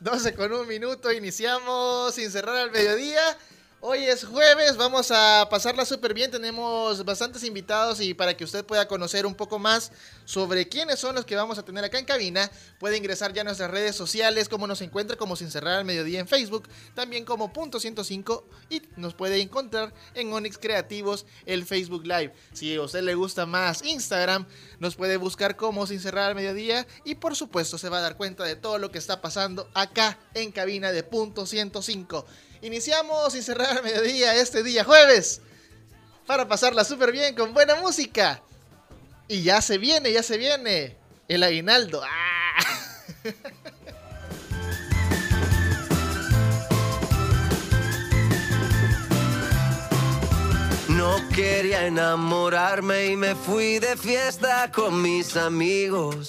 12 con un minuto, iniciamos sin cerrar al mediodía. Hoy es jueves, vamos a pasarla súper bien, tenemos bastantes invitados y para que usted pueda conocer un poco más sobre quiénes son los que vamos a tener acá en cabina, puede ingresar ya a nuestras redes sociales, como nos encuentra como Sin Cerrar al Mediodía en Facebook, también como Punto 105 y nos puede encontrar en Onyx Creativos el Facebook Live. Si a usted le gusta más Instagram, nos puede buscar como Sin Cerrar al Mediodía y por supuesto se va a dar cuenta de todo lo que está pasando acá en cabina de Punto 105. Iniciamos sin cerrar mediodía este día jueves para pasarla súper bien con buena música. Y ya se viene, ya se viene el aguinaldo. ¡Ah! No quería enamorarme y me fui de fiesta con mis amigos.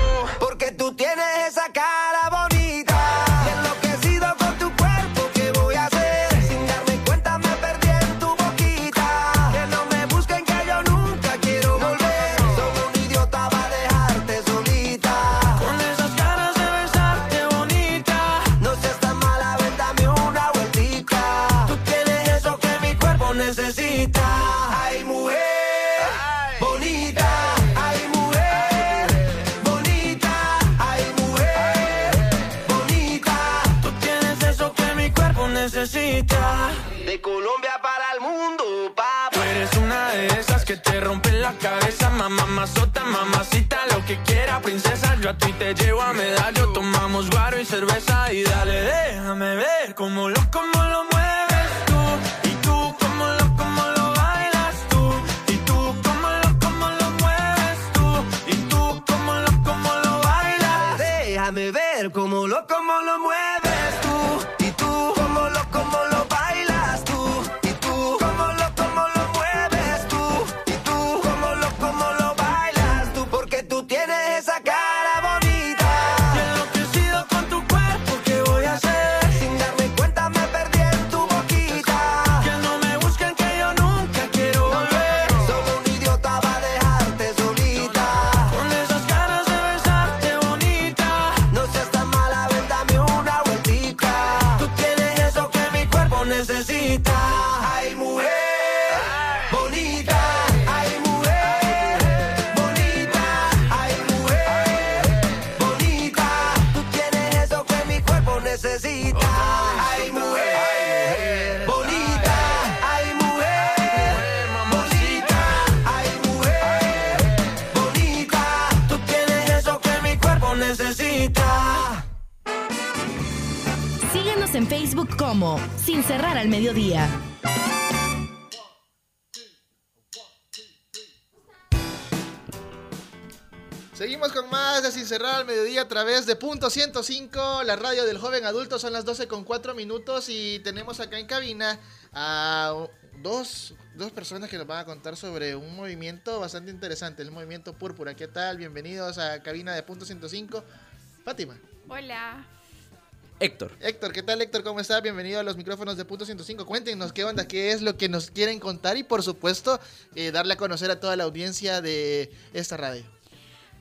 mamacita, lo que quiera, princesa. Yo a ti te llevo a medallo, tomamos guaro y cerveza y dale, déjame ver cómo lo, cómo lo mueves como Sin cerrar al mediodía. Seguimos con más de Sin cerrar al mediodía a través de Punto 105, la radio del joven adulto. Son las 12 con 4 minutos y tenemos acá en cabina a dos, dos personas que nos van a contar sobre un movimiento bastante interesante, el movimiento Púrpura. ¿Qué tal? Bienvenidos a cabina de Punto 105. Fátima. Hola. Héctor. Héctor, ¿qué tal Héctor? ¿Cómo estás? Bienvenido a los micrófonos de Punto 105. Cuéntenos qué onda, qué es lo que nos quieren contar y por supuesto eh, darle a conocer a toda la audiencia de esta radio.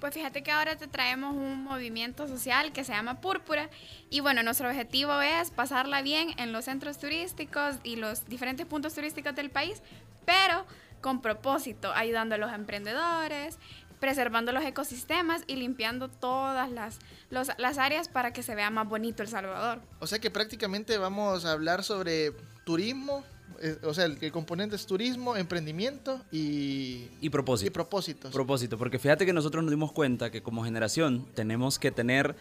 Pues fíjate que ahora te traemos un movimiento social que se llama Púrpura y bueno, nuestro objetivo es pasarla bien en los centros turísticos y los diferentes puntos turísticos del país, pero con propósito, ayudando a los emprendedores, preservando los ecosistemas y limpiando todas las, las áreas para que se vea más bonito El Salvador. O sea que prácticamente vamos a hablar sobre turismo eh, o sea, el, el componente es turismo, emprendimiento y, Y propósito. y propósitos. propósito, porque fíjate que nosotros nos dimos cuenta que como generación tenemos que tener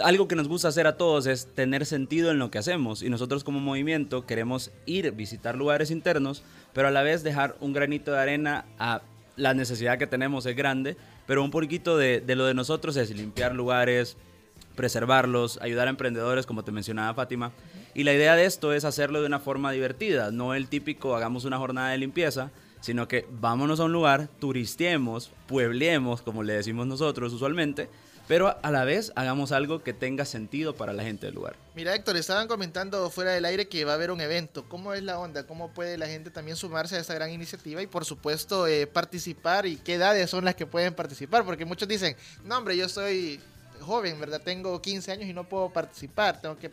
algo que nos gusta hacer a todos es tener sentido en lo que hacemos y nosotros como movimiento queremos ir visitar lugares internos, pero a la vez dejar un granito de arena a la necesidad que tenemos es grande, pero un poquito de, lo de nosotros es limpiar lugares, preservarlos, ayudar a emprendedores, como te mencionaba Fátima. Y la idea de esto es hacerlo de una forma divertida, no el típico hagamos una jornada de limpieza, sino que vámonos a un lugar, turistiemos, pueblemos, como le decimos nosotros usualmente, pero a la vez hagamos algo que tenga sentido para la gente del lugar. Mira, Héctor, estaban comentando fuera del aire que va a haber un evento. ¿Cómo es la onda? ¿Cómo puede la gente también sumarse a esta gran iniciativa y, por supuesto, eh, participar? ¿Y qué edades son las que pueden participar? Porque muchos dicen, no, hombre, yo soy joven, ¿verdad? Tengo 15 años y no puedo participar. Tengo que...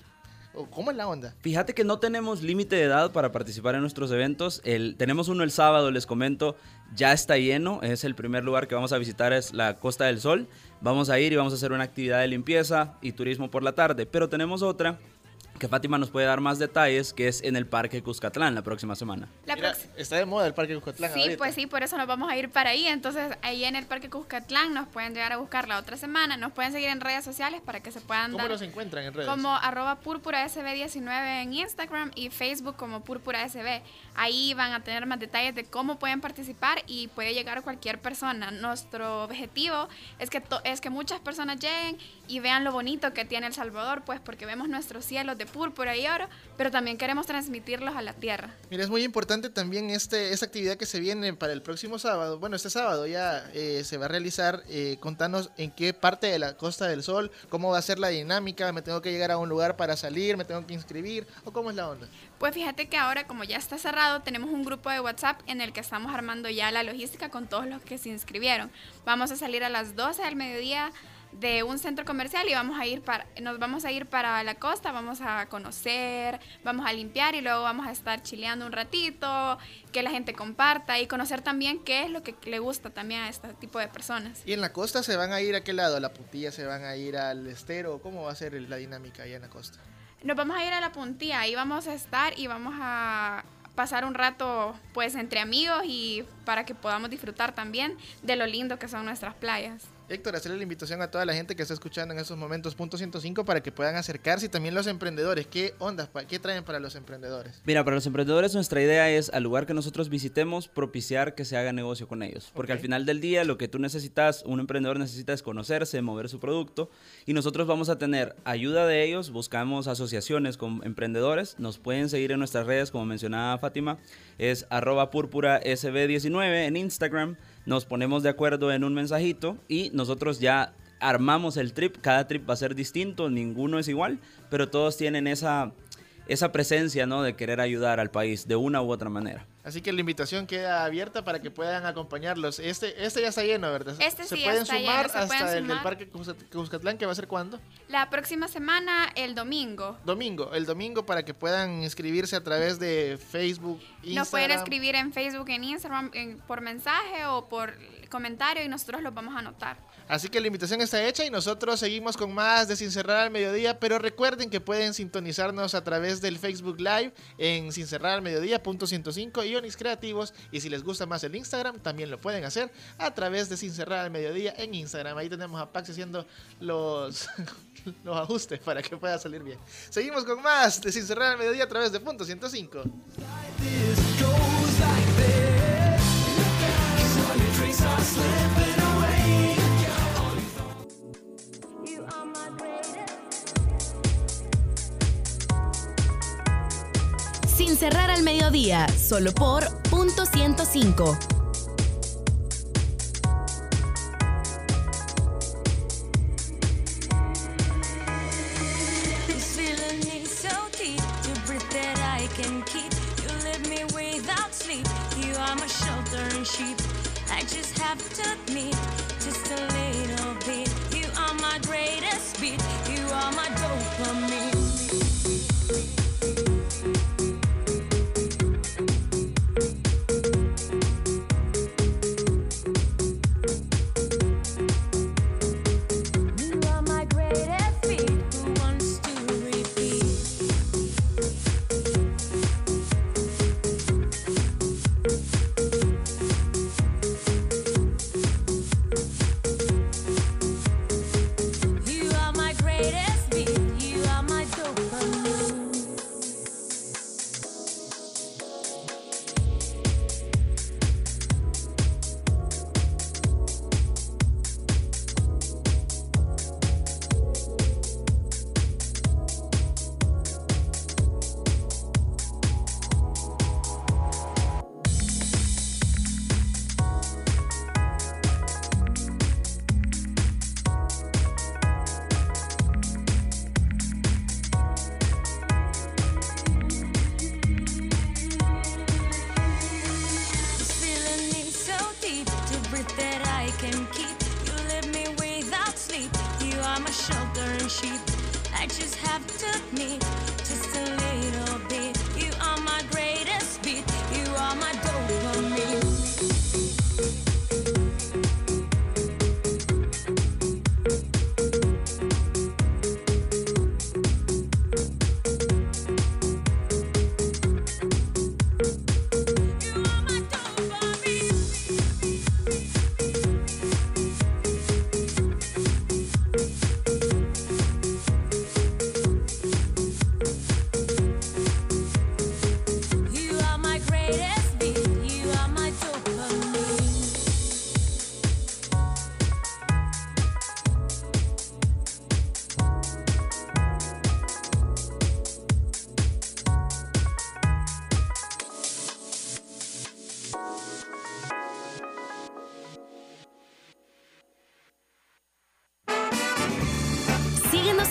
o ¿Cómo es la onda? Fíjate que no tenemos límite de edad para participar en nuestros eventos. El, tenemos uno el sábado, les comento, ya está lleno. Es el primer lugar que vamos a visitar, es la Costa del Sol. Vamos a ir y vamos a hacer una actividad de limpieza y turismo por la tarde. Pero tenemos otra que Fátima nos puede dar más detalles, que es en el Parque Cuscatlán la próxima semana. La Mira, prox- está de moda el Parque Cuscatlán Sí, ahorita. pues sí, por eso nos vamos a ir para ahí. Entonces, ahí en el Parque Cuscatlán nos pueden llegar a buscar la otra semana. Nos pueden seguir en redes sociales para que se puedan ¿Cómo dar los encuentran en redes? como arroba púrpura SB19 en Instagram y Facebook como púrpura SB. Ahí van a tener más detalles de cómo pueden participar y puede llegar cualquier persona. Nuestro objetivo es que, es que muchas personas lleguen y vean lo bonito que tiene El Salvador, pues porque vemos nuestros cielos de púrpura y oro, pero también queremos transmitirlos a la tierra. Mira, es muy importante también este, esta actividad que se viene para el próximo sábado. Bueno, este sábado ya eh, se va a realizar. Eh, contanos en qué parte de la Costa del Sol, cómo va a ser la dinámica, me tengo que llegar a un lugar para salir, me tengo que inscribir, o cómo es la onda. Pues fíjate que ahora, como ya está cerrado, tenemos un grupo de WhatsApp en el que estamos armando ya la logística con todos los que se inscribieron. Vamos a salir a las 12 del mediodía de un centro comercial y vamos a ir para nos vamos a ir para la costa, vamos a conocer, vamos a limpiar y luego vamos a estar chileando un ratito, que la gente comparta y conocer también qué es lo que le gusta también a este tipo de personas. ¿Y en la costa se van a ir a qué lado? ¿A la puntilla se van a ir al estero? ¿Cómo va a ser la dinámica allá en la costa? Nos vamos a ir a la puntilla, ahí vamos a estar y vamos a pasar un rato pues entre amigos y para que podamos disfrutar también de lo lindo que son nuestras playas. Héctor, hacerle la invitación a toda la gente que está escuchando en estos momentos punto 105 para que puedan acercarse y también los emprendedores. ¿Qué ondas? ¿Qué traen para los emprendedores? Mira, para los emprendedores nuestra idea es al lugar que nosotros visitemos propiciar que se haga negocio con ellos. Porque Ok. al final del día lo que tú necesitas, un emprendedor necesita es conocerse, mover su producto y nosotros vamos a tener ayuda de ellos, buscamos asociaciones con emprendedores, nos pueden seguir en nuestras redes como mencionaba Fátima, es arroba púrpura sb19 en Instagram, nos ponemos de acuerdo en un mensajito y nosotros ya armamos el trip, cada trip va a ser distinto, ninguno es igual, pero todos tienen esa, esa presencia ¿no? de querer ayudar al país de una u otra manera. Así que la invitación queda abierta para que puedan acompañarlos. Este, este ya está lleno, ¿verdad? Este se sí pueden está sumar lleno, se hasta pueden el del sumar. Parque Cuscat- Cuscatlán, que va a ser cuándo? La próxima semana, el domingo, Domingo, el domingo para que puedan inscribirse a través de Facebook, Instagram. nos pueden escribir en Facebook, en Instagram, en- por mensaje o por comentario y nosotros los vamos a anotar. Así que la invitación está hecha y nosotros seguimos con más de Sin Cerrar al Mediodía, pero recuerden que pueden sintonizarnos a través del Facebook Live en Sin Cerrar al Mediodía, punto 105 y Creativos. Y si les gusta más el Instagram, también lo pueden hacer a través de Sin Cerrar al Mediodía en Instagram. Ahí tenemos a Pax haciendo los, los ajustes para que pueda salir bien. Seguimos con más de Sin Cerrar al Mediodía a través de punto 105. Sin cerrar al mediodía, solo por punto 105. This feeling is so deep,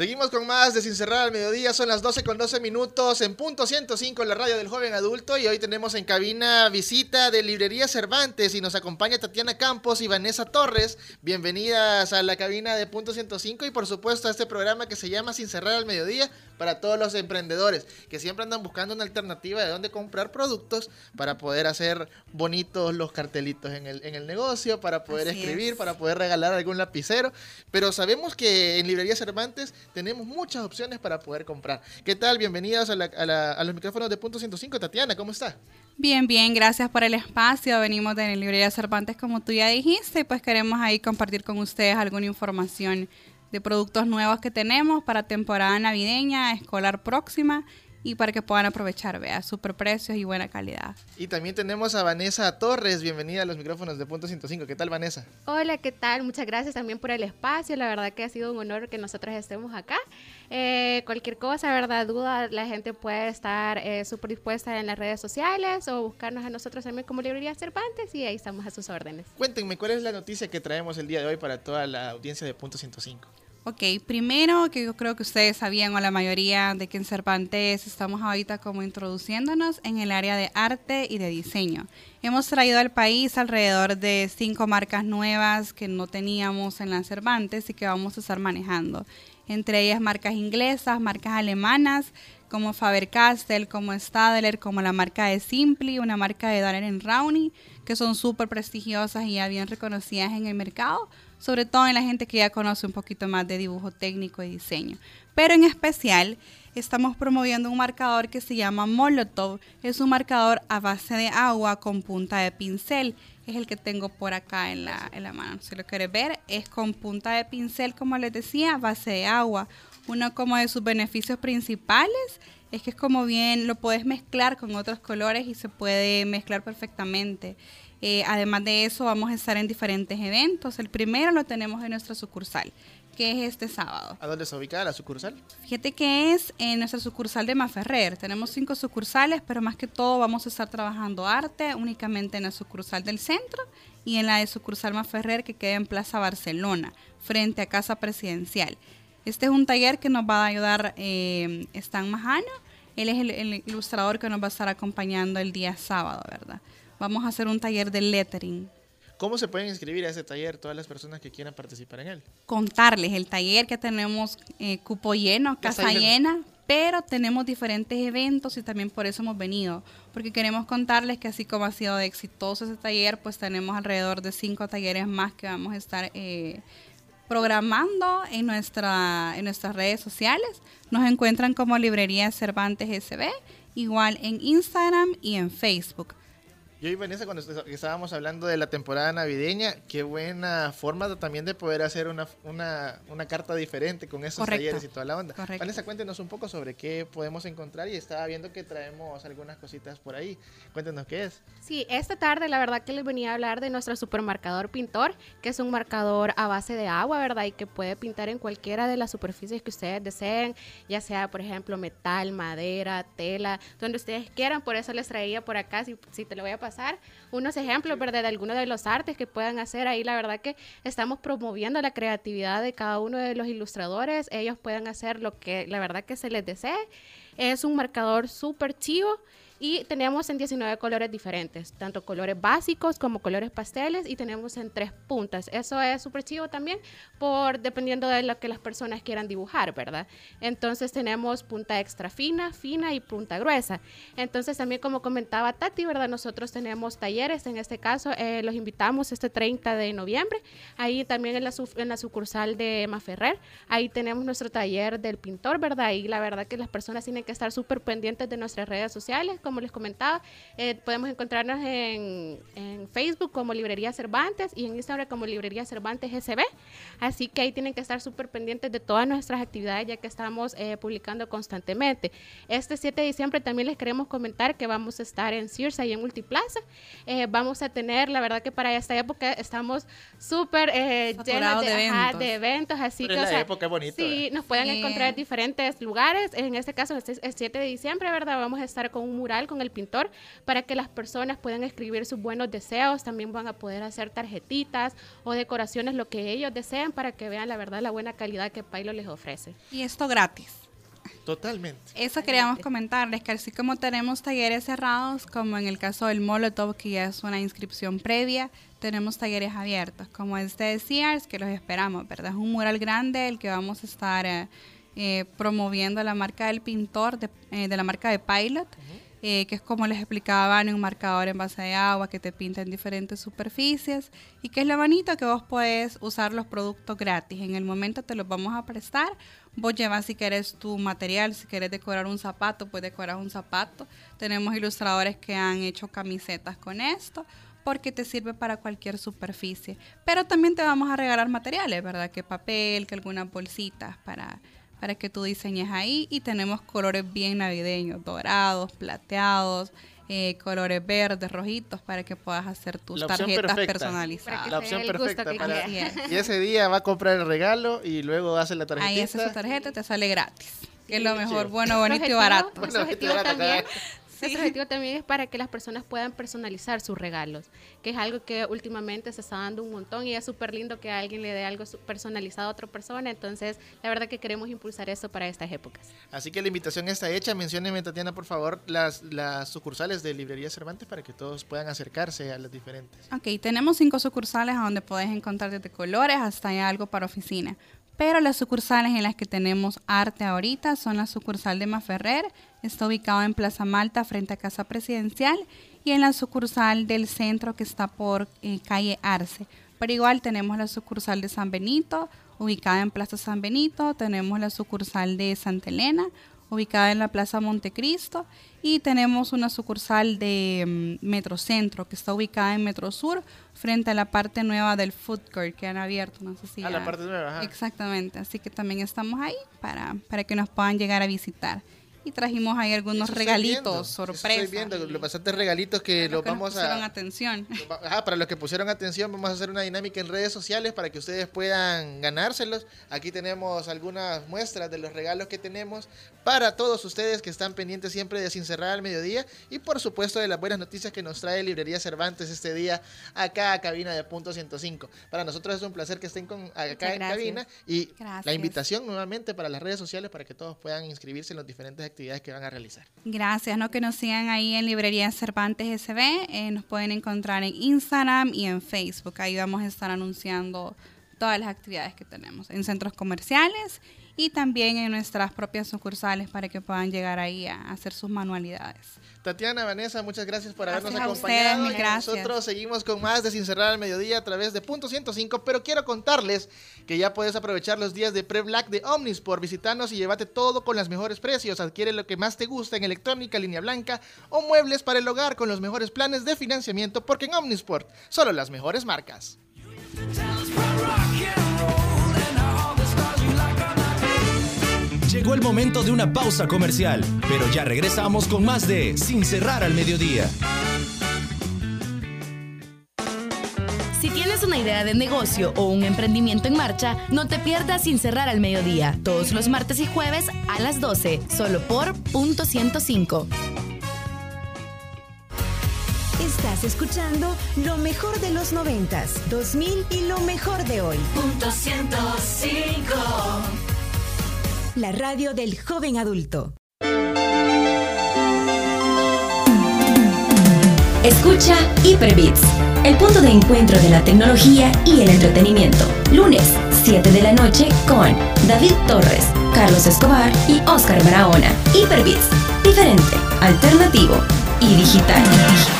Seguimos con más de Sin Cerrar al Mediodía, son las 12 con 12 minutos en punto 105 en la radio del joven adulto y hoy tenemos en cabina visita de Librería Cervantes y nos acompaña Tatiana Campos y Vanessa Torres. Bienvenidas a la cabina de punto 105 y por supuesto a este programa que se llama Sin Cerrar al Mediodía para todos los emprendedores que siempre andan buscando una alternativa de dónde comprar productos para poder hacer bonitos los cartelitos en el, en el negocio, para poder Así escribir, es. para poder regalar algún lapicero. Pero sabemos que en Librería Cervantes tenemos muchas opciones para poder comprar. ¿Qué tal? Bienvenidas a, la- a la- a los micrófonos de Punto 105. Tatiana, ¿cómo está? Bien, bien, gracias por el espacio. Venimos de la librería Cervantes, como tú ya dijiste, y pues queremos ahí compartir con ustedes alguna información de productos nuevos que tenemos para temporada navideña, escolar próxima y para que puedan aprovechar, vea, super precios y buena calidad. Y también tenemos a Vanessa Torres. Bienvenida a los micrófonos de Punto 105. ¿Qué tal, Vanessa? Hola, ¿qué tal? Muchas gracias también por el espacio. La verdad que ha sido un honor que nosotros estemos acá. Eh, cualquier cosa, verdad, duda, la gente puede estar eh, súper dispuesta en las redes sociales o buscarnos a nosotros también como Librería Cervantes y ahí estamos a sus órdenes. Cuéntenme, ¿cuál es la noticia que traemos el día de hoy para toda la audiencia de Punto 105? Ok, primero que yo creo que ustedes sabían o la mayoría de que en Cervantes estamos ahorita como introduciéndonos en el área de arte y de diseño. Hemos traído al país alrededor de cinco marcas nuevas que no teníamos en las Cervantes y que vamos a estar manejando. Entre ellas marcas inglesas, marcas alemanas como Faber-Castell, como Stadler, como la marca de Simply, una marca de Darren Rowney, que son súper prestigiosas y ya bien reconocidas en el mercado, sobre todo en la gente que ya conoce un poquito más de dibujo técnico y diseño. Pero en especial estamos promoviendo un marcador que se llama Molotov. Es un marcador a base de agua con punta de pincel. Es el que tengo por acá en la, en la mano. Si lo quieres ver, es con punta de pincel, como les decía, a base de agua. Uno como de sus beneficios principales es que es como bien, lo puedes mezclar con otros colores y se puede mezclar perfectamente. Eh, además de eso, vamos a estar en diferentes eventos. El primero lo tenemos en nuestra sucursal, que es este sábado. ¿A dónde está ubicada la sucursal? Fíjate que es en nuestra sucursal de Maferrer. Tenemos cinco sucursales, pero más que todo vamos a estar trabajando arte únicamente en la sucursal del centro y en la de sucursal Maferrer que queda en Plaza Barcelona, frente a Casa Presidencial. Este es un taller que nos va a ayudar eh, Stan Majano. Él es el, el ilustrador que nos va a estar acompañando el día sábado, ¿verdad? Vamos a hacer un taller de lettering. ¿Cómo se pueden inscribir a ese taller todas las personas que quieran participar en él? contarles el taller que tenemos eh, cupo lleno, casa lleno. llena, pero tenemos diferentes eventos y también por eso hemos venido, porque queremos contarles que así como ha sido de exitoso ese taller, pues tenemos alrededor de cinco talleres más que vamos a estar eh, programando en, nuestra, en nuestras redes sociales. Nos encuentran como Librería Cervantes SB, igual en Instagram y en Facebook. Yo y Vanessa, cuando est- estábamos hablando de la temporada navideña, qué buena forma también de poder hacer una, una, una carta diferente con esos Correcto. talleres y toda la onda. Correcto. Vanessa, cuéntenos un poco sobre qué podemos encontrar y estaba viendo que traemos algunas cositas por ahí. Cuéntenos qué es. Sí, esta tarde la verdad que les venía a hablar de nuestro supermarcador pintor, que es un marcador a base de agua, ¿verdad? Y que puede pintar en cualquiera de las superficies que ustedes deseen, ya sea, por ejemplo, metal, madera, tela, donde ustedes quieran. Por eso les traía por acá, si, si te lo voy a pasar, pasar unos ejemplos, ¿verdad? De algunos de los artes que puedan hacer ahí. La verdad que estamos promoviendo la creatividad de cada uno de los ilustradores. Ellos pueden hacer lo que la verdad que se les desee. Es un marcador súper chivo y tenemos en 19 colores diferentes, tanto colores básicos como colores pasteles y tenemos en tres puntas. Eso es súper chivo también por dependiendo de lo que las personas quieran dibujar, ¿verdad? Entonces tenemos punta extra fina, fina y punta gruesa. Entonces también como comentaba Tati, ¿verdad? Nosotros tenemos talleres, en este caso eh, los invitamos este 30 de noviembre, ahí también en la, en la sucursal de Maferrer, ahí tenemos nuestro taller del pintor, ¿verdad? Y la verdad que las personas tienen que estar súper pendientes de nuestras redes sociales, como les comentaba, eh, podemos encontrarnos en, en Facebook como Librería Cervantes y en Instagram como Librería Cervantes SB. Así que ahí tienen que estar súper pendientes de todas nuestras actividades ya que estamos eh, publicando constantemente. Este 7 de diciembre también les queremos comentar que vamos a estar en Sears y en Multiplaza. Eh, vamos a tener, la verdad que para esta época estamos súper eh, llenos de, ajá, eventos. de eventos, así Pero que es o la sea, época bonita, Sí, nos pueden Sí. encontrar en diferentes lugares. En este caso, este es el 7 de diciembre, ¿verdad? Vamos a estar con un mural con el pintor para que las personas puedan escribir sus buenos deseos. También van a poder hacer tarjetitas o decoraciones, lo que ellos deseen, para que vean la verdad la buena calidad que Pailo les ofrece. Y esto gratis. Totalmente. Eso queríamos comentarles, que así como tenemos talleres cerrados, como en el caso del Molotov, que ya es una inscripción previa, tenemos talleres abiertos, como este de Sears, que los esperamos, ¿verdad? Es un mural grande el que vamos a estar eh, eh, promoviendo la marca del pintor, de, eh, de la marca de Pilot, eh, que es como les explicaba, un marcador en base de agua que te pinta en diferentes superficies y que es lo bonito que vos puedes usar los productos gratis. En el momento te los vamos a prestar. Vos llevas si querés tu material, si querés decorar un zapato, puedes decorar un zapato. Tenemos ilustradores que han hecho camisetas con esto porque te sirve para cualquier superficie. Pero también te vamos a regalar materiales, ¿verdad? Que papel, que algunas bolsitas para, para que tú diseñes ahí. Y tenemos colores bien navideños, dorados, plateados, eh, colores verdes, rojitos, para que puedas hacer tus tarjetas perfecta. personalizadas. La opción el gusto perfecta que para... Y ese día va a comprar el regalo y luego hace la tarjetita. Ahí hace su tarjeta, te sale gratis. Que es lo mejor, chido. bueno, bonito y barato. Bueno, y objetivo barato, también- nuestro objetivo también es para que las personas puedan personalizar sus regalos, que es algo que últimamente se está dando un montón y es súper lindo que alguien le dé algo personalizado a otra persona. Entonces, la verdad que queremos impulsar eso para estas épocas. Así que la invitación está hecha. Mencióneme, Tatiana, por favor, las, las sucursales de Librería Cervantes para que todos puedan acercarse a las diferentes. Ok, tenemos cinco sucursales a donde puedes encontrar desde colores hasta algo para oficina. Pero las sucursales en las que tenemos arte ahorita son la sucursal de Maferrer, está ubicado en Plaza Malta frente a Casa Presidencial, y en la sucursal del centro que está por eh, calle Arce. Pero igual tenemos la sucursal de San Benito, ubicada en Plaza San Benito, tenemos la sucursal de Santa Elena, ubicada en la Plaza Montecristo, y tenemos una sucursal de mm, Metrocentro, que está ubicada en Metro Sur, frente a la parte nueva del food court que han abierto, no sé si Ah, la parte nueva, ajá. Exactamente, así que también estamos ahí para, para que nos puedan llegar a visitar. Y trajimos ahí algunos regalitos, sorpresas. Estoy viendo y los bastantes regalitos que los los que nos vamos pusieron a... atención. Ajá, para los que pusieron atención, vamos a hacer una dinámica en redes sociales para que ustedes puedan ganárselos. Aquí tenemos algunas muestras de los regalos que tenemos para todos ustedes que están pendientes siempre de Sin Cerrar al Mediodía y por supuesto de las buenas noticias que nos trae Librería Cervantes este día acá a cabina de Punto 105. Para nosotros es un placer que estén con, acá en cabina y Gracias. la invitación nuevamente para las redes sociales para que todos puedan inscribirse en las diferentes actividades que van a realizar. Gracias, ¿no? Que nos sigan ahí en Librería Cervantes SB. eh, nos pueden encontrar en Instagram y en Facebook. Ahí vamos a estar anunciando todas las actividades que tenemos en centros comerciales y también en nuestras propias sucursales para que puedan llegar ahí a hacer sus manualidades. Tatiana, Vanessa, muchas gracias por habernos Gracias a acompañado. ustedes, mil Y gracias. Nosotros seguimos con más de Sin Cerrar al Mediodía a través de Punto 105, pero quiero contarles que ya puedes aprovechar los días de Pre-Black de Omnisport. Visitarnos y llévate todo con los mejores precios. Adquiere lo que más te gusta en electrónica, línea blanca o muebles para el hogar con los mejores planes de financiamiento, porque en Omnisport solo las mejores marcas. Llegó el momento de una pausa comercial, pero ya regresamos con más de Sin cerrar al mediodía. Si tienes una idea de negocio o un emprendimiento en marcha, no te pierdas sin cerrar al mediodía, todos los martes y jueves a las 12, solo por punto 105. Estás escuchando lo mejor de los noventas, 2000 y lo mejor de hoy. Punto 105. La radio del joven adulto. Escucha Hyperbits, el punto de encuentro de la tecnología y el entretenimiento. Lunes, 7 de la noche con David Torres, Carlos Escobar y Oscar Barahona. Hyperbits, diferente, alternativo y digital.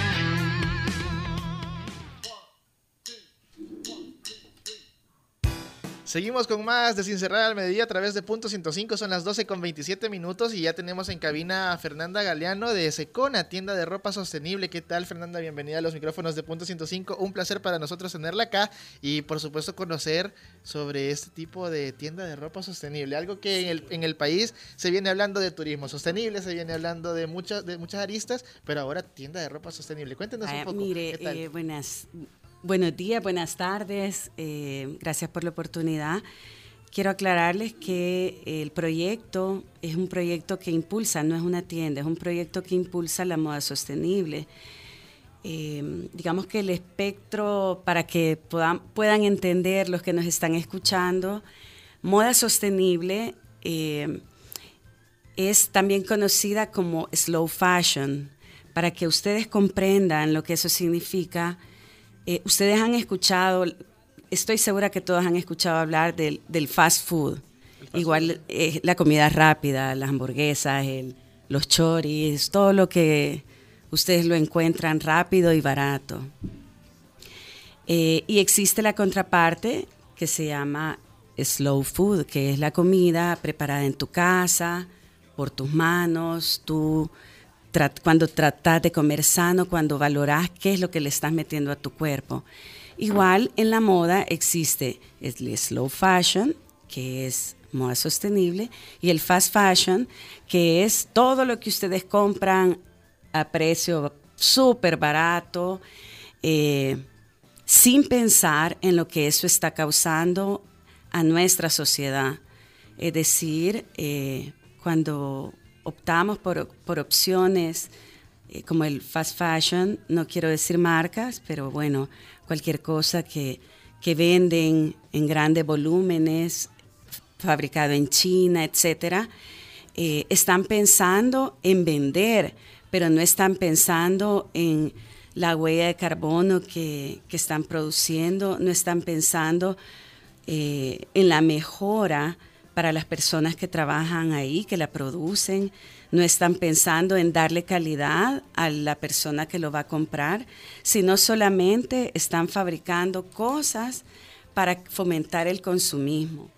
Seguimos con más de Sin Cerrar al Mediodía a través de Punto 105. Son las 12 con 27 minutos y ya tenemos en cabina a Fernanda Galeano de Secona, tienda de ropa sostenible. ¿Qué tal, Fernanda? Bienvenida a los micrófonos de Punto 105. Un placer para nosotros tenerla acá y, por supuesto, conocer sobre este tipo de tienda de ropa sostenible. Algo que en el, en el país se viene hablando de turismo sostenible, se viene hablando de, muchas de muchas aristas, pero ahora tienda de ropa sostenible. Cuéntenos un poco. Mire, ¿qué tal? eh, buenas, buenos días, buenas tardes. eh, gracias por la oportunidad. Quiero aclararles que el proyecto es un proyecto que impulsa, no es una tienda, es un proyecto que impulsa la moda sostenible. Eh, digamos que el espectro, para que puedan, entender los que nos están escuchando, moda sostenible eh, es también conocida como slow fashion. Para que ustedes comprendan lo que eso significa, eh, ustedes han escuchado, estoy segura que todos han escuchado hablar del, del fast food. Igual eh, la comida rápida, las hamburguesas, el- los choris, todo lo que ustedes lo encuentran rápido y barato. Eh, y existe la contraparte que se llama slow food, que es la comida preparada en tu casa, por tus manos, tú tra- cuando tratas de comer sano, cuando valoras qué es lo que le estás metiendo a tu cuerpo. Igual en la moda existe el slow fashion, que es moda sostenible, y el fast fashion, que es todo lo que ustedes compran a precio súper barato, eh, sin pensar en lo que eso está causando a nuestra sociedad. Es decir, eh, cuando optamos por, por opciones eh, como el fast fashion, no quiero decir marcas, pero bueno, cualquier cosa que, que venden en grandes volúmenes, fabricado en China, etcétera, eh, están pensando en vender, pero no están pensando en la huella de carbono que, que están produciendo, no están pensando eh, en la mejora para las personas que trabajan ahí, que la producen, no están pensando en darle calidad a la persona que lo va a comprar, sino solamente están fabricando cosas para fomentar el consumismo.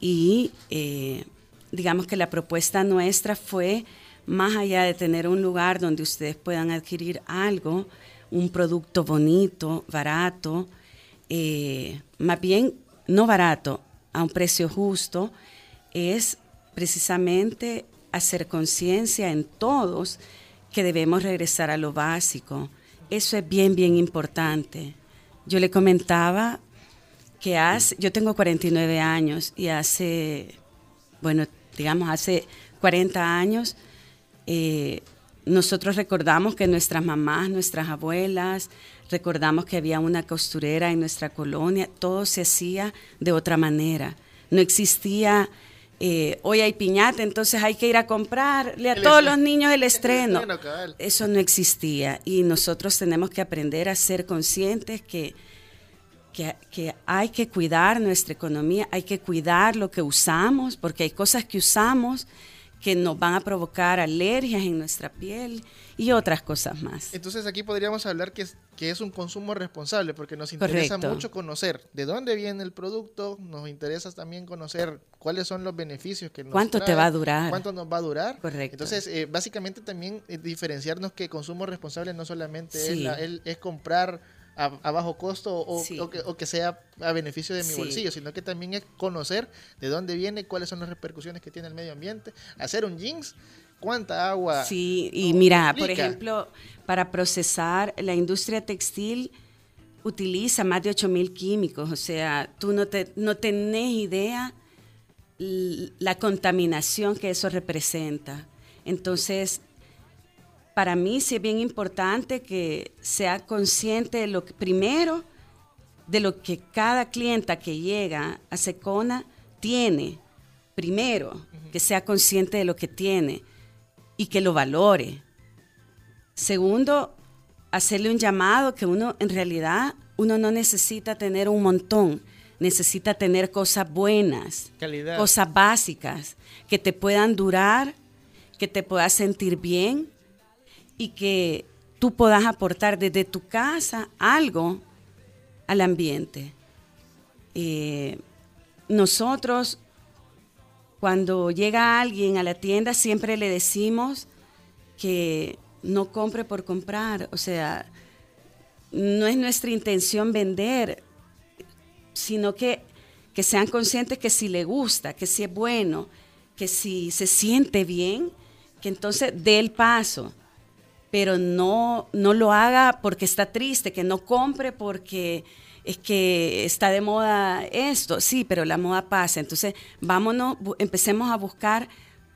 Y eh, digamos que la propuesta nuestra fue, más allá de tener un lugar donde ustedes puedan adquirir algo, un producto bonito, barato, eh, más bien no barato, a un precio justo, es precisamente hacer conciencia en todos que debemos regresar a lo básico. Eso es bien, bien importante. Yo le comentaba que hace, yo tengo 49 años y hace, bueno, digamos, hace 40 años eh, nosotros recordamos que nuestras mamás, nuestras abuelas, recordamos que había una costurera en nuestra colonia, todo se hacía de otra manera. No existía, eh, hoy hay piñata, entonces hay que ir a comprarle a El todos los niños el estreno. Eso no existía y nosotros tenemos que aprender a ser conscientes que, que, que hay que cuidar nuestra economía, hay que cuidar lo que usamos, porque hay cosas que usamos que nos van a provocar alergias en nuestra piel y otras cosas más. Entonces aquí podríamos hablar que es, que es un consumo responsable, porque nos interesa Correcto. mucho conocer de dónde viene el producto, nos interesa también conocer cuáles son los beneficios que nos ¿Cuánto te va a durar? cuánto nos va a durar. Correcto. Entonces, eh, básicamente también eh, diferenciarnos que consumo responsable no solamente es, la- el- es comprar a, a bajo costo o, Sí. o que, o que sea a beneficio de mi Sí. bolsillo, sino que también es conocer de dónde viene, cuáles son las repercusiones que tiene el medio ambiente, hacer un jeans, cuánta agua. Sí, y mira, por ejemplo, para procesar, la industria textil utiliza más de 8.000 químicos, o sea, tú no, te, no tenés idea la contaminación que eso representa. Entonces, para mí sí es bien importante que sea consciente de lo que, primero, de lo que cada clienta que llega a Secona tiene, primero, que sea consciente de lo que tiene y que lo valore. Segundo, hacerle un llamado que uno en realidad uno no necesita tener un montón, necesita tener cosas buenas, Calidad. cosas básicas que te puedan durar, que te puedas sentir bien y que tú puedas aportar desde tu casa algo al ambiente. Eh, nosotros, cuando llega alguien a la tienda, siempre le decimos que no compre por comprar. O sea, no es nuestra intención vender, sino que, que sean conscientes que si le gusta, que si es bueno, que si se siente bien, que entonces dé el paso. Pero no, no lo haga porque está triste, que no compre porque es que está de moda esto. Sí, pero la moda pasa. Entonces, vámonos, empecemos a buscar,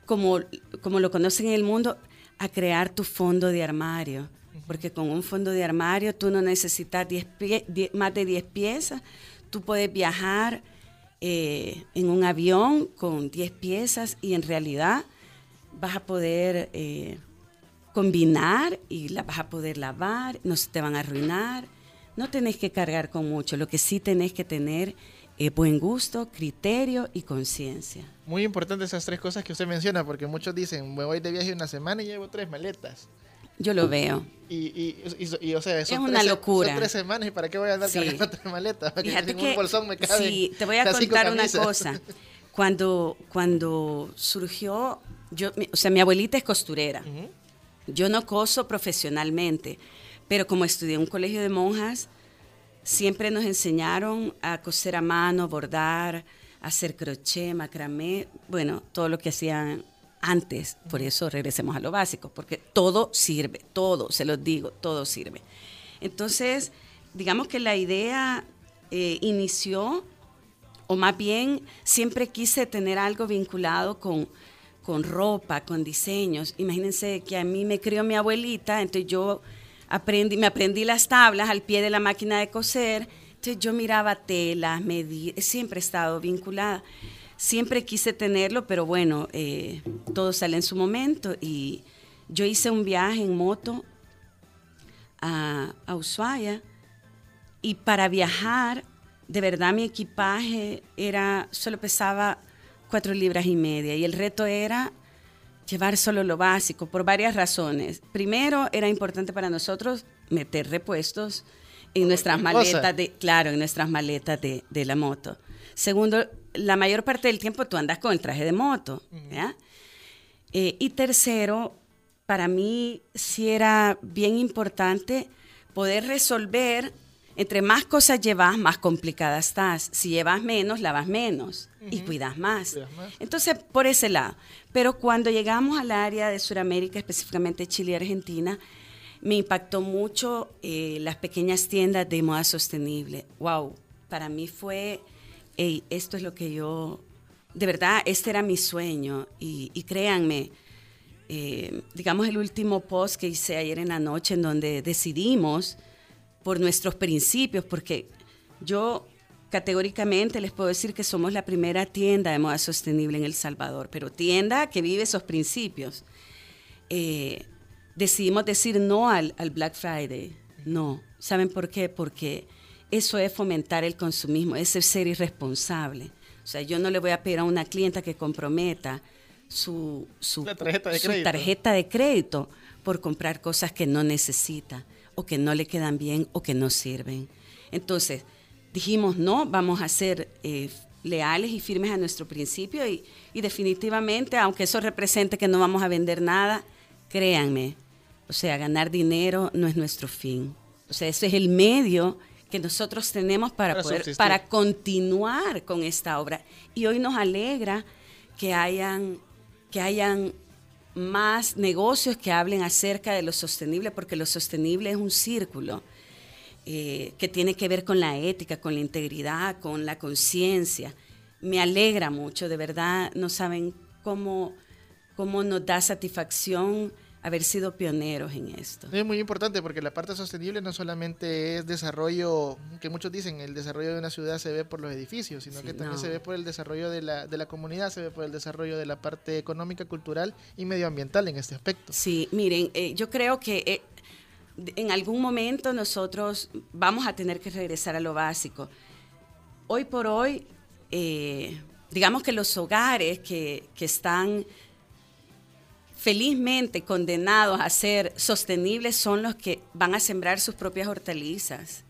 como, como lo conocen en el mundo, a crear tu fondo de armario. Porque con un fondo de armario tú no necesitas 10 pie- die- más de 10 piezas. Tú puedes viajar eh, en un avión con 10 piezas y en realidad vas a poder eh, combinar y las vas a poder lavar, no se te van a arruinar. No tenés que cargar con mucho, lo que sí tenés que tener es buen gusto, criterio y conciencia. Muy importante esas tres cosas que usted menciona, porque muchos dicen, me voy de viaje una semana y llevo tres maletas. Yo lo veo. Y, y, y- y, o sea, son Es una tres, locura. Son tres semanas y para qué voy a andar Sí. cargando tres maletas. Fíjate en un que bolsón me caben sí, te voy a contar una cosa. Cuando, cuando surgió, yo, o sea, mi abuelita es costurera. Yo no coso profesionalmente, pero como estudié en un colegio de monjas, siempre nos enseñaron a coser a mano, bordar, hacer crochet, macramé, bueno, todo lo que hacían antes. Por eso regresemos a lo básico, porque todo sirve, todo, se los digo, todo sirve. Entonces, digamos que la idea eh, inició, o más bien siempre quise tener algo vinculado con, con ropa, con diseños. Imagínense que a mí me crió mi abuelita, entonces yo aprendí, me aprendí las tablas al pie de la máquina de coser, entonces yo miraba telas, siempre he estado vinculada. Siempre quise tenerlo, pero bueno, eh, todo sale en su momento y yo hice un viaje en moto a, a Ushuaia y para viajar, de verdad mi equipaje era, solo pesaba cuatro libras y media y el reto era llevar solo lo básico por varias razones. Primero, era importante para nosotros meter repuestos en nuestras maletas de, claro, en nuestras maletas de, de la moto. Segundo, la mayor parte del tiempo tú andas con el traje de moto, ¿ya? Eh, y tercero, para mí sí era bien importante poder resolver, entre más cosas llevas, más complicada estás. Si llevas menos, lavas menos y cuidas más. Cuidas más. Entonces, por ese lado. Pero cuando llegamos al área de Sudamérica, específicamente Chile y Argentina, me impactó mucho eh, las pequeñas tiendas de moda sostenible. Wow, para mí fue, "Ey, esto es lo que yo, de verdad, este era mi sueño. Y, y créanme, eh, digamos, el último post que hice ayer en la noche en donde decidimos por nuestros principios, porque yo categóricamente les puedo decir que somos la primera tienda de moda sostenible en El Salvador, pero tienda que vive esos principios. Eh, decidimos decir no al, al Black Friday, no. ¿Saben por qué? Porque eso es fomentar el consumismo, es ser irresponsable. O sea, yo no le voy a pedir a una clienta que comprometa su, tarjeta de su tarjeta de crédito por comprar cosas que no necesita o que no le quedan bien o que no sirven. Entonces, dijimos, no, vamos a ser eh, leales y firmes a nuestro principio y, y definitivamente, aunque eso represente que no vamos a vender nada, créanme, o sea, ganar dinero no es nuestro fin. O sea, ese es el medio que nosotros tenemos para, Para poder, subsistir. para continuar con esta obra. Y hoy nos alegra que hayan, que hayan más negocios que hablen acerca de lo sostenible, porque lo sostenible es un círculo eh, que tiene que ver con la ética, con la integridad, con la conciencia. Me alegra mucho, de verdad, no saben cómo, cómo nos da satisfacción haber sido pioneros en esto. Es muy importante porque la parte sostenible no solamente es desarrollo, que muchos dicen, el desarrollo de una ciudad se ve por los edificios, sino Sí, que también no. se ve por el desarrollo de la, de la comunidad, se ve por el desarrollo de la parte económica, cultural y medioambiental en este aspecto. Sí, miren, eh, yo creo que eh, en algún momento nosotros vamos a tener que regresar a lo básico. Hoy por hoy, eh, digamos que los hogares que, que están felizmente condenados a ser sostenibles son los que van a sembrar sus propias hortalizas.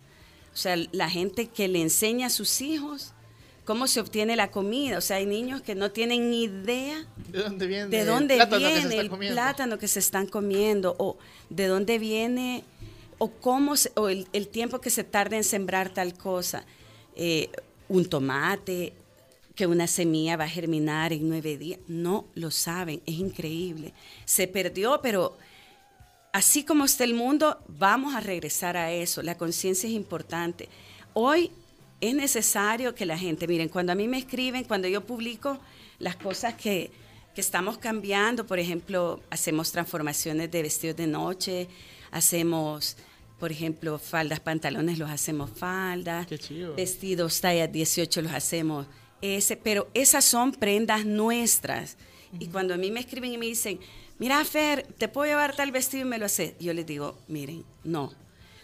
O sea, la gente que le enseña a sus hijos cómo se obtiene la comida. O sea, hay niños que no tienen ni idea ¿De dónde viene, de el plátano que se viene está el comiendo? plátano que se están comiendo o de dónde viene o cómo se- o el, el tiempo que se tarda en sembrar tal cosa Eh, un tomate que una semilla va a germinar en nueve días. No lo saben es increíble. Se perdió pero así como está el mundo vamos a regresar a eso. La conciencia es importante. Hoy es necesario que la gente, miren, cuando a mí me escriben, cuando yo publico las cosas que, que estamos cambiando, por ejemplo, hacemos transformaciones de vestidos de noche, hacemos, por ejemplo, faldas, pantalones, los hacemos faldas, vestidos talla 18 los hacemos ese, pero esas son prendas nuestras. Y cuando a mí me escriben y me dicen, mira, Fer, te puedo llevar tal vestido y me lo haces, yo les digo, miren, no. O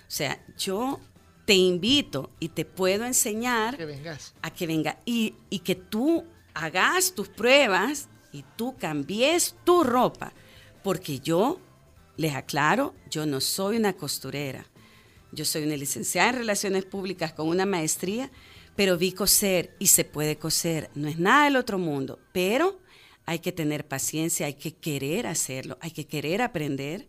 sea, yo te invito y te puedo enseñar Que vengas. a que venga y, y que tú hagas tus pruebas y tú cambies tu ropa. Porque yo, les aclaro, yo no soy una costurera. Yo soy una licenciada en Relaciones Públicas con una maestría, pero vi coser y se puede coser. No es nada del otro mundo, pero hay que tener paciencia, hay que querer hacerlo, hay que querer aprender.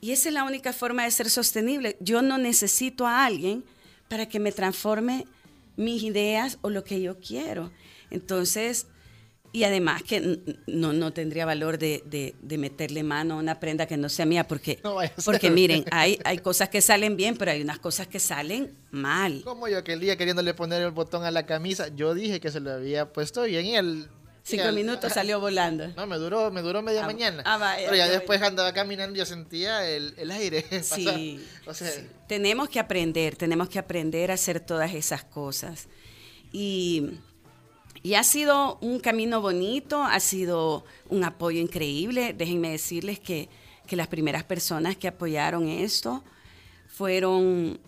Y esa es la única forma de ser sostenible. Yo no necesito a alguien para que me transforme mis ideas o lo que yo quiero. Entonces, y además que no, no tendría valor de, de- de meterle mano a una prenda que no sea mía, porque, No porque miren, hay, hay cosas que salen bien, pero hay unas cosas que salen mal. Como yo aquel día queriéndole poner el botón a la camisa, yo dije que se lo había puesto bien y el... Cinco minutos salió volando. No, me duró, me duró media Ah, mañana. ah, vaya, pero ya después andaba caminando y yo sentía el, el aire. Sí. O sea, Tenemos que aprender, tenemos que aprender a hacer todas esas cosas. Y, y ha sido un camino bonito, ha sido un apoyo increíble. Déjenme decirles que, que las primeras personas que apoyaron esto fueron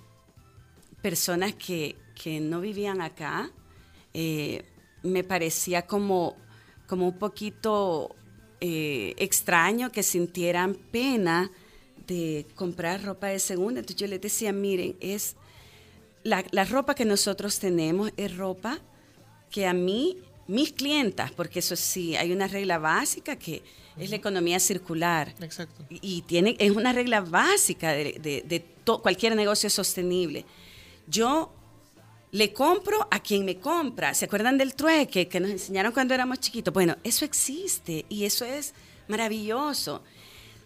personas que, que no vivían acá. Eh, me parecía como, como un poquito eh, extraño que sintieran pena de comprar ropa de segunda. Entonces yo les decía, miren, es la, la ropa que nosotros tenemos es ropa que a mí, mis clientas, porque eso sí, hay una regla básica que es la economía circular. Exacto. Y, y tiene, es una regla básica de, de- de to- cualquier negocio sostenible. Yo le compro a quien me compra. ¿Se acuerdan del trueque que nos enseñaron cuando éramos chiquitos? Bueno, eso existe y eso es maravilloso.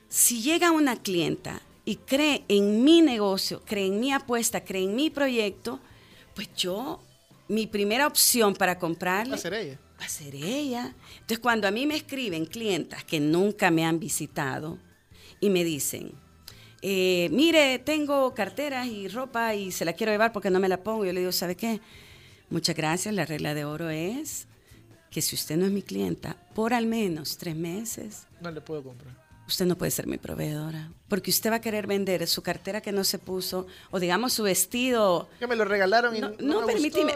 Si llega una clienta y cree en mi negocio, cree en mi apuesta, cree en mi proyecto, pues yo, mi primera opción para comprarle Va a ser ella. va a ser ella. Entonces, cuando a mí me escriben clientas que nunca me han visitado y me dicen, eh, mire, tengo carteras y ropa y se la quiero llevar porque no me la pongo, yo le digo, ¿sabe qué? Muchas gracias, la regla de oro es que si usted no es mi clienta, por al menos tres meses, No le puedo comprar. Usted no puede ser mi proveedora. Porque usted va a querer vender su cartera que no se puso, o digamos su vestido. Que me lo regalaron y no, no, no, me permíteme,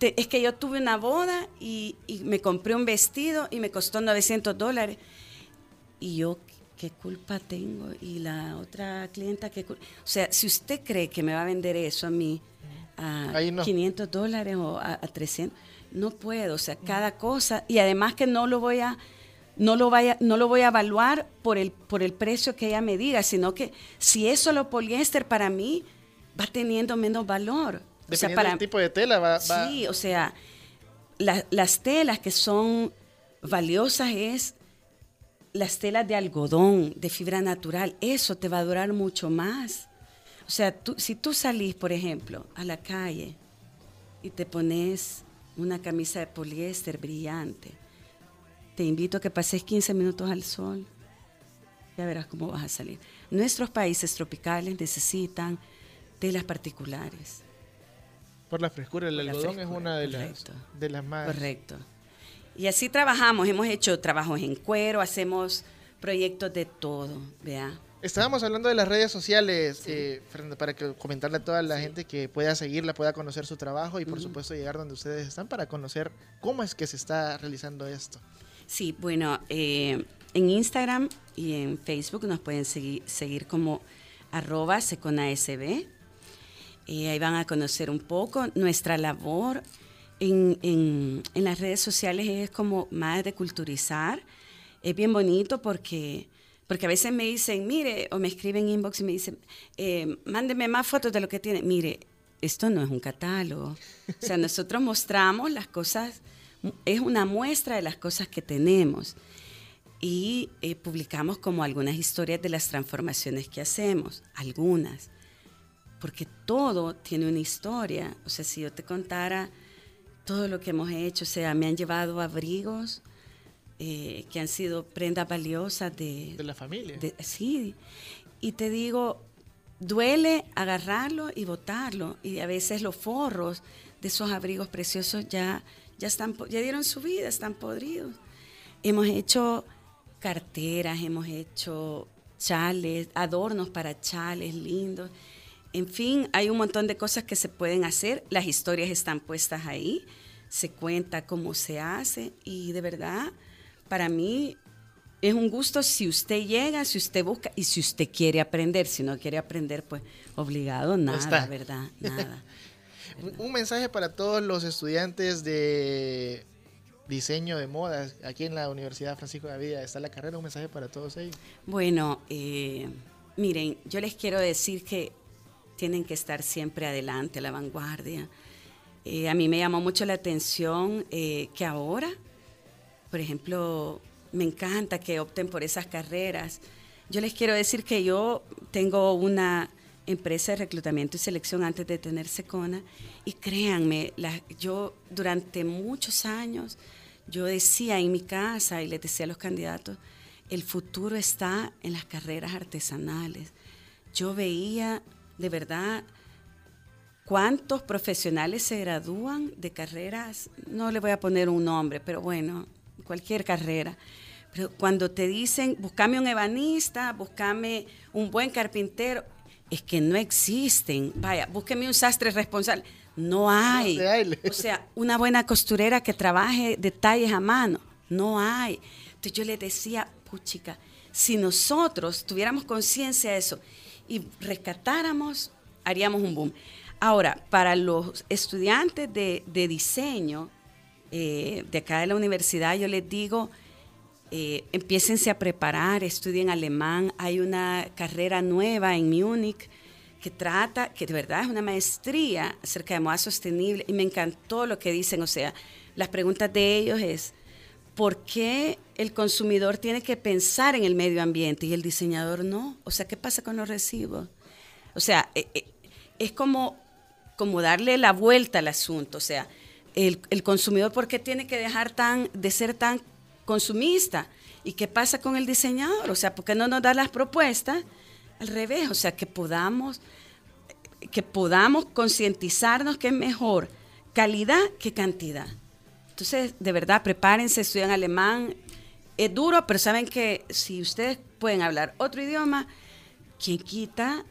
es que yo tuve una boda y, y me compré un vestido y me costó 900 dólares. Y yo, ¿qué culpa tengo? Y la otra clienta, ¿qué culpa? O sea, si usted cree que me va a vender eso a mí a no. 500 dólares o a, a 300, no puedo. O sea, cada cosa. Y además que no lo voy a... No lo, vaya, no lo voy a evaluar por el, por el precio que ella me diga, sino que si es solo poliéster para mí, va teniendo menos valor. O sea, Dependiendo para, del tipo de tela va... va- Sí, o sea, la- las telas que son valiosas es las telas de algodón, de fibra natural. Eso te va a durar mucho más. O sea, tú- si tú salís, por ejemplo, a la calle y te pones una camisa de poliéster brillante, te invito a que pases 15 minutos al sol. Ya verás cómo vas a salir. Nuestros países tropicales necesitan telas particulares. Por la frescura, el Por la algodón es una de las, de las más... Correcto. Y así trabajamos, hemos hecho trabajos en cuero, hacemos proyectos de todo, vea. Estábamos hablando de las redes sociales, eh, Fernanda, para que comentarle a toda la gente que pueda seguirla, pueda conocer su trabajo y por supuesto llegar donde ustedes están para conocer cómo es que se está realizando esto. Sí, bueno, eh, en Instagram y en Facebook nos pueden seguir, seguir como arroba seconasb. Eh, ahí van a conocer un poco nuestra labor en, en- las redes sociales es como más de culturizar. Es bien bonito porque, porque a veces me dicen, mire, o me escriben inbox y me dicen, eh, mándeme más fotos de lo que tiene. Mire, esto no es un catálogo. O sea, nosotros mostramos las cosas, es una muestra de las cosas que tenemos. Y eh, publicamos como algunas historias de las transformaciones que hacemos, algunas. Porque todo tiene una historia. O sea, si yo te contara todo lo que hemos hecho, o sea, me han llevado abrigos eh, que han sido prendas valiosas de, De la familia. de- sí, y te digo, duele agarrarlo y botarlo. Y a veces los forros de esos abrigos preciosos ya, ya, están, ya dieron su vida, están podridos. Hemos hecho carteras, hemos hecho chales, adornos para chales lindos. En fin, hay un montón de cosas que se pueden hacer. Las historias están puestas ahí, se cuenta cómo se hace y de verdad, para mí es un gusto si usted llega, si usted busca y si usted quiere aprender. Si no quiere aprender, pues obligado, nada, está. ¿verdad? Nada. Un- mensaje para todos los estudiantes de diseño de modas aquí en la Universidad Francisco de Vida está la carrera, un mensaje para todos ellos. Bueno, eh, miren, yo les quiero decir que tienen que estar siempre adelante, a la vanguardia. Eh, a mí me llamó mucho la atención eh, que ahora, por ejemplo, me encanta que opten por esas carreras. Yo les quiero decir que yo tengo una empresa de reclutamiento y selección antes de tener Secona y créanme, la- yo durante muchos años yo decía en mi casa y les decía a los candidatos, el futuro está en las carreras artesanales. Yo veía de verdad cuántos profesionales se gradúan de carreras, no le voy a poner un nombre, pero bueno, cualquier carrera. Pero cuando te dicen, búscame un ebanista, búscame un buen carpintero, es que no existen. Vaya, búsqueme un sastre responsable. No hay. O sea, una buena costurera que trabaje detalles a mano. No hay. Entonces yo le decía, puchica, si nosotros tuviéramos conciencia de eso y rescatáramos, haríamos un boom. Ahora, para los estudiantes de, de diseño eh, de acá de la universidad, yo les digo, eh, empiécense a preparar, estudien alemán. Hay una carrera nueva en Múnich que trata, que de verdad es una maestría acerca de moda sostenible y me encantó lo que dicen, o sea, las preguntas de ellos es, ¿por qué el consumidor tiene que pensar en el medio ambiente y el diseñador no? O sea, ¿qué pasa con los residuos? O sea, eh, eh, es como, como darle la vuelta al asunto, o sea, el, el consumidor, ¿por qué tiene que dejar tan, de ser tan consumista? ¿Y qué pasa con el diseñador? O sea, ¿por qué no nos da las propuestas? Al revés, o sea, que podamos, que podamos concientizarnos que es mejor calidad que cantidad. Entonces, de verdad, prepárense, estudian alemán. Es duro, pero saben que si ustedes pueden hablar otro idioma, ¿quién quita?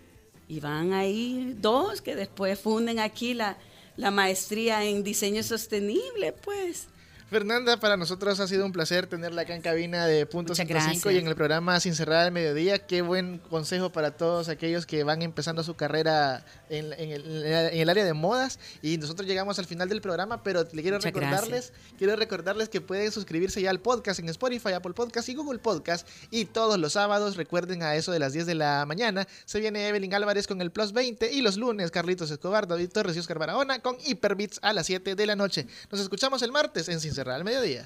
Y van ahí dos que después funden aquí la, la maestría en diseño sostenible, pues. Fernanda, para nosotros ha sido un placer tenerla acá en cabina de Punto Muchas 105 y en el programa Sin Cerrar al Mediodía. Qué buen consejo para todos aquellos que van empezando su carrera en, en el, en el área de modas. Y nosotros llegamos al final del programa, pero le quiero Muchas recordarles, quiero recordarles que pueden suscribirse ya al podcast en Spotify, Apple Podcast y Google Podcast. Y todos los sábados, recuerden a eso de las 10 de la mañana, se viene Evelyn Álvarez con el Plus 20 y los lunes Carlitos Escobar, David Torres y Oscar Barahona con Hyperbits a las 7 de la noche. Nos escuchamos el martes en Sin Cerrar al Mediodía.